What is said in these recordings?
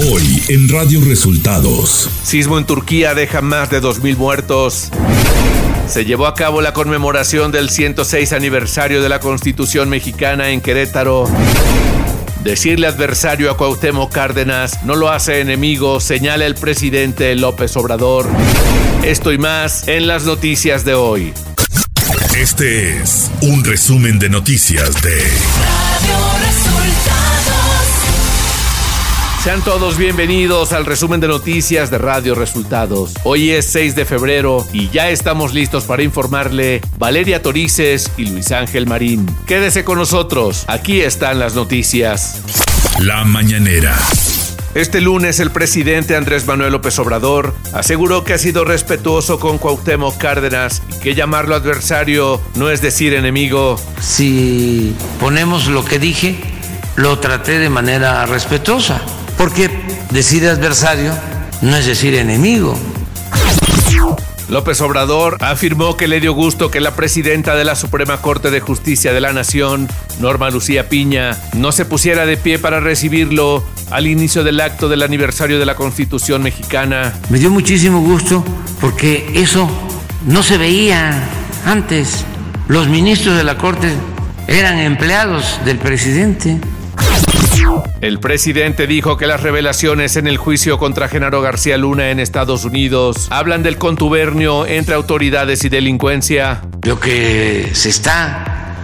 Hoy en Radio Resultados. Sismo en Turquía deja más de 2.000 muertos. Se llevó a cabo la conmemoración del 106 aniversario de la Constitución mexicana en Querétaro. Decirle adversario a Cuauhtémoc Cárdenas no lo hace enemigo, señala el presidente López Obrador. Esto y más en las noticias de hoy. Este es un resumen de noticias de Radio Resultados. Sean todos bienvenidos al resumen de noticias de Radio Resultados. Hoy es 6 de febrero y ya estamos listos para informarle Valeria Torices y Luis Ángel Marín. Quédese con nosotros, aquí están las noticias. La mañanera. Este lunes el presidente Andrés Manuel López Obrador aseguró que ha sido respetuoso con Cuauhtémoc Cárdenas y que llamarlo adversario no es decir enemigo. Si ponemos lo que dije, lo traté de manera respetuosa, porque decir adversario no es decir enemigo. López Obrador afirmó que le dio gusto que la presidenta de la Suprema Corte de Justicia de la Nación, Norma Lucía Piña, no se pusiera de pie para recibirlo al inicio del acto del aniversario de la Constitución mexicana. Me dio muchísimo gusto porque eso no se veía antes. Los ministros de la Corte eran empleados del presidente. El presidente dijo que las revelaciones en el juicio contra Genaro García Luna en Estados Unidos hablan del contubernio entre autoridades y delincuencia. Lo que se está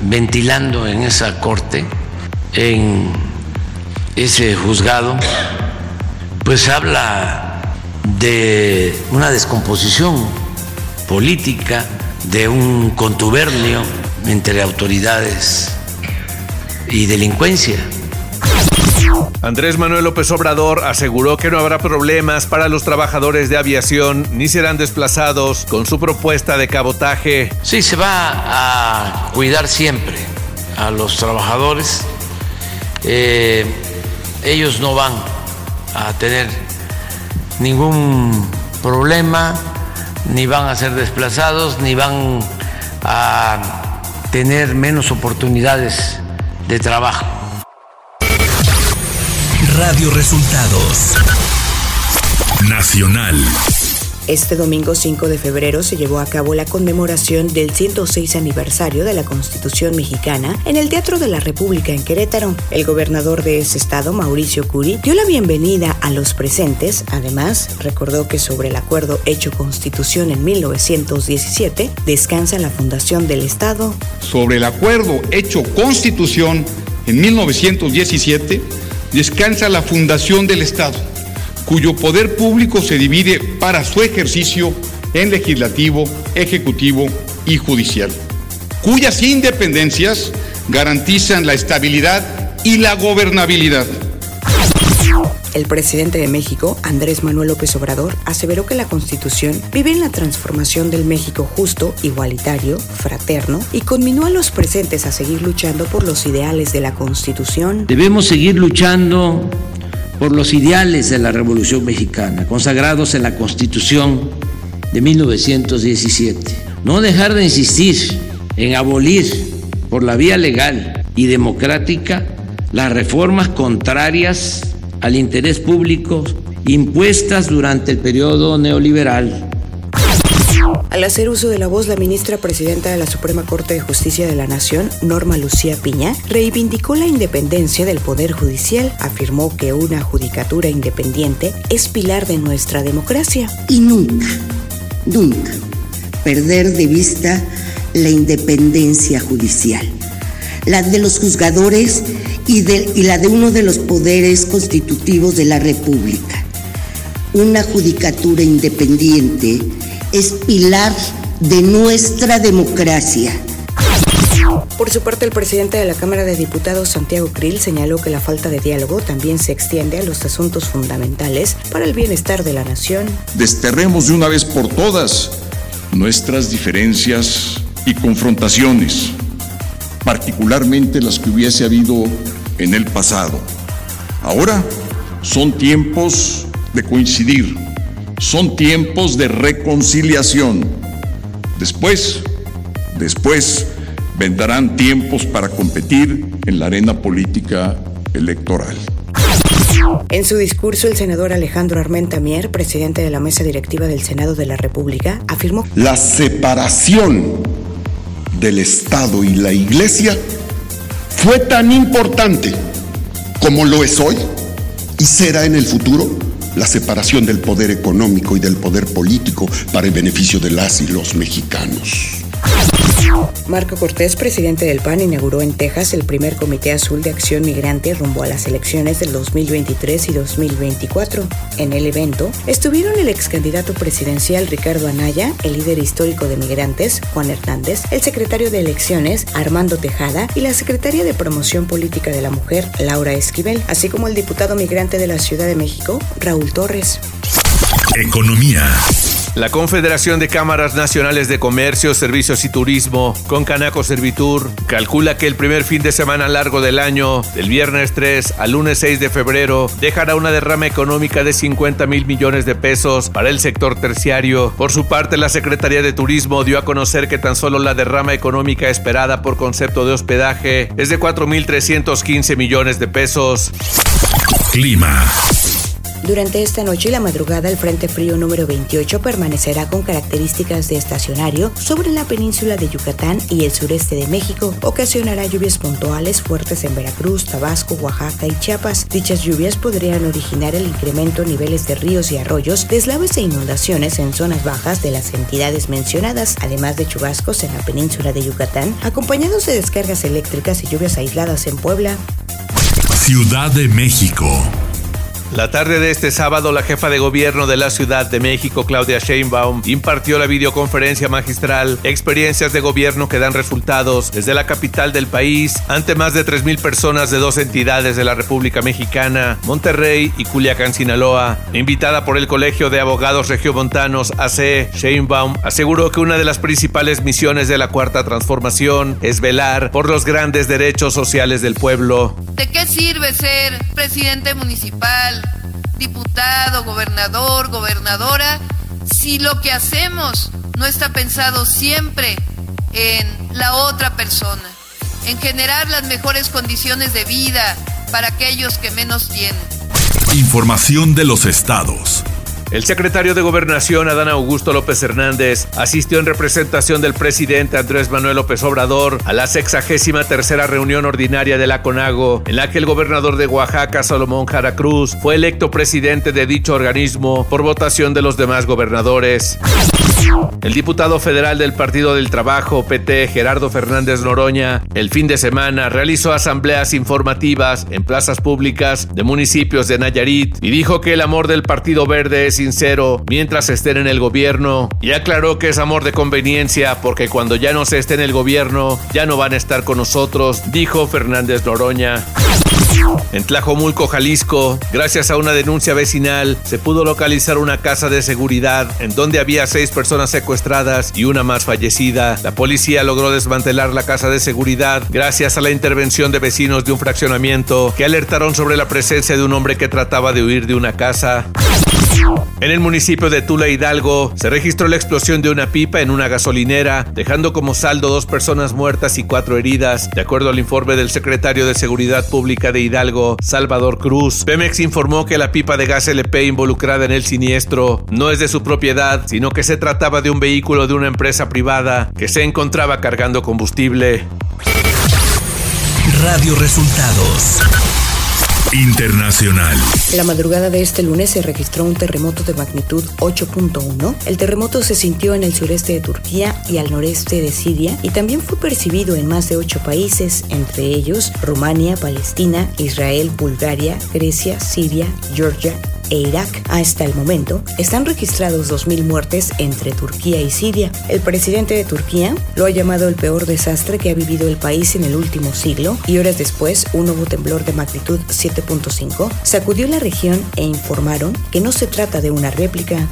ventilando en esa corte, en ese juzgado, pues habla de una descomposición política, de un contubernio entre autoridades y delincuencia. Andrés Manuel López Obrador aseguró que no habrá problemas para los trabajadores de aviación ni serán desplazados con su propuesta de cabotaje. Sí, se va a cuidar siempre a los trabajadores. Eh, ellos no van a tener ningún problema, ni van a ser desplazados, ni van a tener menos oportunidades de trabajo. Radio Resultados Nacional. Este domingo 5 de febrero se llevó a cabo la conmemoración del 106 aniversario de la Constitución mexicana en el Teatro de la República en Querétaro. El gobernador de ese estado, Mauricio Curi, dio la bienvenida a los presentes. Además, recordó que sobre el acuerdo hecho Constitución en 1917 descansa la fundación del Estado. Sobre el acuerdo hecho Constitución en 1917 descansa la fundación del Estado cuyo poder público se divide para su ejercicio en legislativo, ejecutivo y judicial, cuyas independencias garantizan la estabilidad y la gobernabilidad. El presidente de México, Andrés Manuel López Obrador, aseveró que la Constitución vive en la transformación del México justo, igualitario, fraterno y conminó a los presentes a seguir luchando por los ideales de la Constitución. Debemos seguir luchando por los ideales de la Revolución Mexicana, consagrados en la Constitución de 1917. No dejar de insistir en abolir por la vía legal y democrática las reformas contrarias al interés público impuestas durante el periodo neoliberal al hacer uso de la voz, la ministra presidenta de la Suprema Corte de Justicia de la Nación, Norma Lucía Piña, reivindicó la independencia del Poder Judicial, afirmó que una judicatura independiente es pilar de nuestra democracia. Y nunca, nunca perder de vista la independencia judicial, la de los juzgadores y, de, y la de uno de los poderes constitutivos de la República. Una judicatura independiente es pilar de nuestra democracia. Por su parte, el presidente de la Cámara de Diputados, Santiago Krill, señaló que la falta de diálogo también se extiende a los asuntos fundamentales para el bienestar de la nación. Desterremos de una vez por todas nuestras diferencias y confrontaciones, particularmente las que hubiese habido en el pasado. Ahora son tiempos de coincidir son tiempos de reconciliación. Después, después vendrán tiempos para competir en la arena política electoral. En su discurso, el senador Alejandro Armenta Mier, presidente de la mesa directiva del Senado de la República, afirmó La separación del Estado y la Iglesia fue tan importante como lo es hoy y será en el futuro la separación del poder económico y del poder político para el beneficio de las y los mexicanos. Marco Cortés, presidente del PAN, inauguró en Texas el primer Comité Azul de Acción Migrante rumbo a las elecciones del 2023 y 2024. En el evento estuvieron el ex candidato presidencial Ricardo Anaya, el líder histórico de migrantes, Juan Hernández, el secretario de Elecciones, Armando Tejada, y la secretaria de Promoción Política de la Mujer, Laura Esquivel, así como el diputado migrante de la Ciudad de México, Raúl Torres. Economía. La Confederación de Cámaras Nacionales de Comercio, Servicios y Turismo, con Canaco Servitur, calcula que el primer fin de semana largo del año, del viernes 3 al lunes 6 de febrero, dejará una derrama económica de 50 mil millones de pesos para el sector terciario. Por su parte, la Secretaría de Turismo dio a conocer que tan solo la derrama económica esperada por concepto de hospedaje es de 4.315 millones de pesos. Clima. Durante esta noche y la madrugada, el Frente Frío número 28 permanecerá con características de estacionario sobre la península de Yucatán y el sureste de México. Ocasionará lluvias puntuales fuertes en Veracruz, Tabasco, Oaxaca y Chiapas. Dichas lluvias podrían originar el incremento en niveles de ríos y arroyos, deslaves e inundaciones en zonas bajas de las entidades mencionadas, además de chubascos en la península de Yucatán, acompañados de descargas eléctricas y lluvias aisladas en Puebla. Ciudad de México. La tarde de este sábado, la jefa de gobierno de la Ciudad de México, Claudia Sheinbaum, impartió la videoconferencia magistral Experiencias de Gobierno que dan resultados desde la capital del país ante más de 3.000 personas de dos entidades de la República Mexicana, Monterrey y Culiacán, Sinaloa. Invitada por el Colegio de Abogados Regiomontanos AC, Sheinbaum aseguró que una de las principales misiones de la Cuarta Transformación es velar por los grandes derechos sociales del pueblo. ¿De qué sirve ser presidente municipal? Diputado, gobernador, gobernadora, si lo que hacemos no está pensado siempre en la otra persona, en generar las mejores condiciones de vida para aquellos que menos tienen. Información de los estados. El secretario de Gobernación, Adán Augusto López Hernández, asistió en representación del presidente Andrés Manuel López Obrador a la sexagésima tercera reunión ordinaria de la CONAGO, en la que el gobernador de Oaxaca, Salomón Jara Cruz, fue electo presidente de dicho organismo por votación de los demás gobernadores. El diputado federal del Partido del Trabajo, PT, Gerardo Fernández Noroña, el fin de semana realizó asambleas informativas en plazas públicas de municipios de Nayarit y dijo que el amor del Partido Verde es sincero mientras estén en el gobierno y aclaró que es amor de conveniencia porque cuando ya no se esté en el gobierno ya no van a estar con nosotros, dijo Fernández Noroña. En Tlajomulco, Jalisco, gracias a una denuncia vecinal, se pudo localizar una casa de seguridad en donde había seis personas secuestradas y una más fallecida. La policía logró desmantelar la casa de seguridad gracias a la intervención de vecinos de un fraccionamiento que alertaron sobre la presencia de un hombre que trataba de huir de una casa. En el municipio de Tula Hidalgo se registró la explosión de una pipa en una gasolinera, dejando como saldo dos personas muertas y cuatro heridas, de acuerdo al informe del secretario de Seguridad Pública de Hidalgo, Salvador Cruz. Pemex informó que la pipa de gas LP involucrada en el siniestro no es de su propiedad, sino que se trataba de un vehículo de una empresa privada que se encontraba cargando combustible. Radio Resultados. Internacional. La madrugada de este lunes se registró un terremoto de magnitud 8.1. El terremoto se sintió en el sureste de Turquía y al noreste de Siria y también fue percibido en más de ocho países, entre ellos Rumania, Palestina, Israel, Bulgaria, Grecia, Siria, Georgia, e Irak. Hasta el momento, están registrados 2.000 muertes entre Turquía y Siria. El presidente de Turquía lo ha llamado el peor desastre que ha vivido el país en el último siglo y horas después, un nuevo temblor de magnitud 7.5 sacudió la región e informaron que no se trata de una réplica.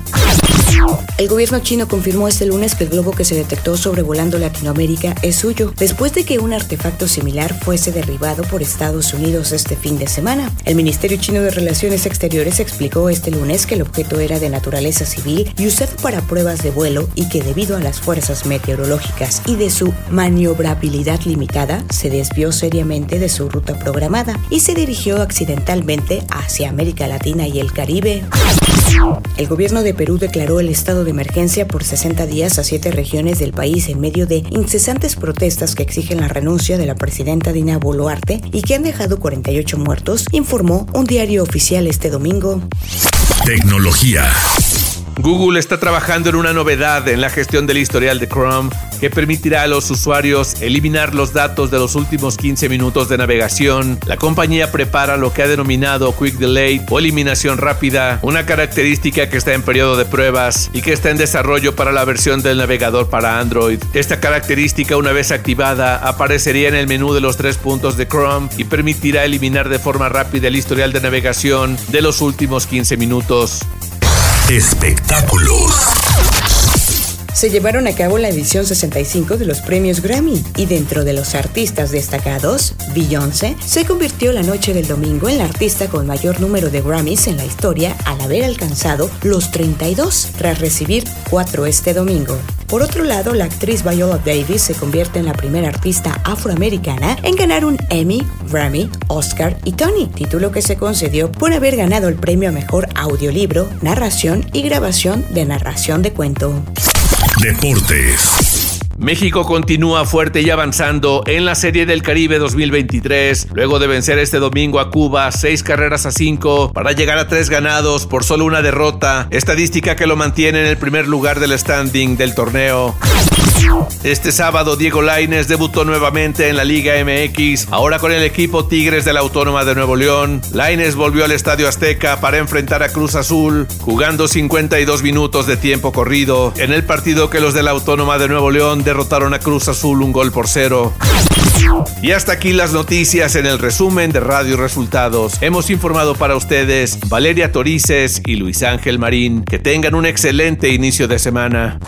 El gobierno chino confirmó este lunes que el globo que se detectó sobrevolando Latinoamérica es suyo, después de que un artefacto similar fuese derribado por Estados Unidos este fin de semana. El Ministerio Chino de Relaciones Exteriores explicó este lunes que el objeto era de naturaleza civil y usado para pruebas de vuelo y que debido a las fuerzas meteorológicas y de su maniobrabilidad limitada, se desvió seriamente de su ruta programada y se dirigió accidentalmente hacia América Latina y el Caribe. El gobierno de Perú declaró el estado de emergencia por 60 días a siete regiones del país en medio de incesantes protestas que exigen la renuncia de la presidenta Dina Boluarte y que han dejado 48 muertos, informó un diario oficial este domingo. Tecnología. Google está trabajando en una novedad en la gestión del historial de Chrome que permitirá a los usuarios eliminar los datos de los últimos 15 minutos de navegación. La compañía prepara lo que ha denominado Quick Delay o eliminación rápida, una característica que está en periodo de pruebas y que está en desarrollo para la versión del navegador para Android. Esta característica, una vez activada, aparecería en el menú de los tres puntos de Chrome y permitirá eliminar de forma rápida el historial de navegación de los últimos 15 minutos. Espectáculos se llevaron a cabo la edición 65 de los premios Grammy y dentro de los artistas destacados, Beyoncé se convirtió la noche del domingo en la artista con mayor número de Grammys en la historia al haber alcanzado los 32 tras recibir 4 este domingo. Por otro lado, la actriz Viola Davis se convierte en la primera artista afroamericana en ganar un Emmy, Grammy, Oscar y Tony, título que se concedió por haber ganado el premio a mejor audiolibro, narración y grabación de narración de cuento. Deportes. México continúa fuerte y avanzando en la Serie del Caribe 2023, luego de vencer este domingo a Cuba seis carreras a cinco para llegar a tres ganados por solo una derrota, estadística que lo mantiene en el primer lugar del standing del torneo. Este sábado Diego Laines debutó nuevamente en la Liga MX, ahora con el equipo Tigres de la Autónoma de Nuevo León. Laines volvió al Estadio Azteca para enfrentar a Cruz Azul, jugando 52 minutos de tiempo corrido, en el partido que los de la Autónoma de Nuevo León derrotaron a Cruz Azul un gol por cero. Y hasta aquí las noticias en el resumen de Radio Resultados. Hemos informado para ustedes Valeria Torices y Luis Ángel Marín. Que tengan un excelente inicio de semana.